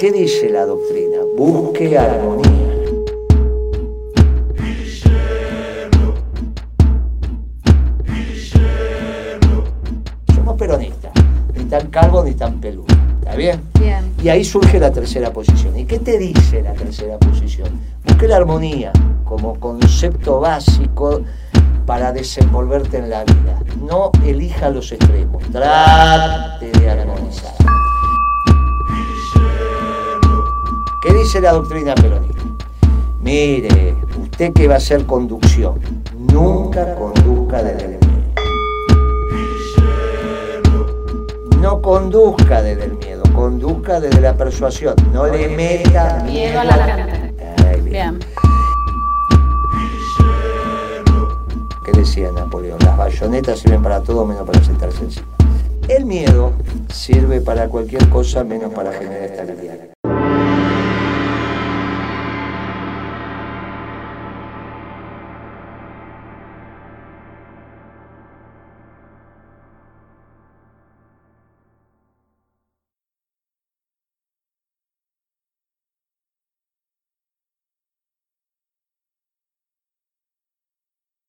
¿Qué dice la doctrina? Busque armonía. Somos peronistas, ni tan calvos ni tan peludos. ¿Está bien? Bien. Y ahí surge la tercera posición. ¿Y qué te dice la tercera posición? Busque la armonía como concepto básico para desenvolverte en la vida. No elija los extremos, trate de armonizar. Dice la doctrina peronista? Mire, usted que va a hacer conducción, nunca conduzca desde el miedo. No conduzca desde el miedo, conduzca desde la persuasión. No le meta Miedo a la gente. Ay, bien. Bien. ¿Qué decía Napoleón? Las bayonetas sirven para todo menos para sentarse encima. El miedo sirve para cualquier cosa menos para generar estabilidad.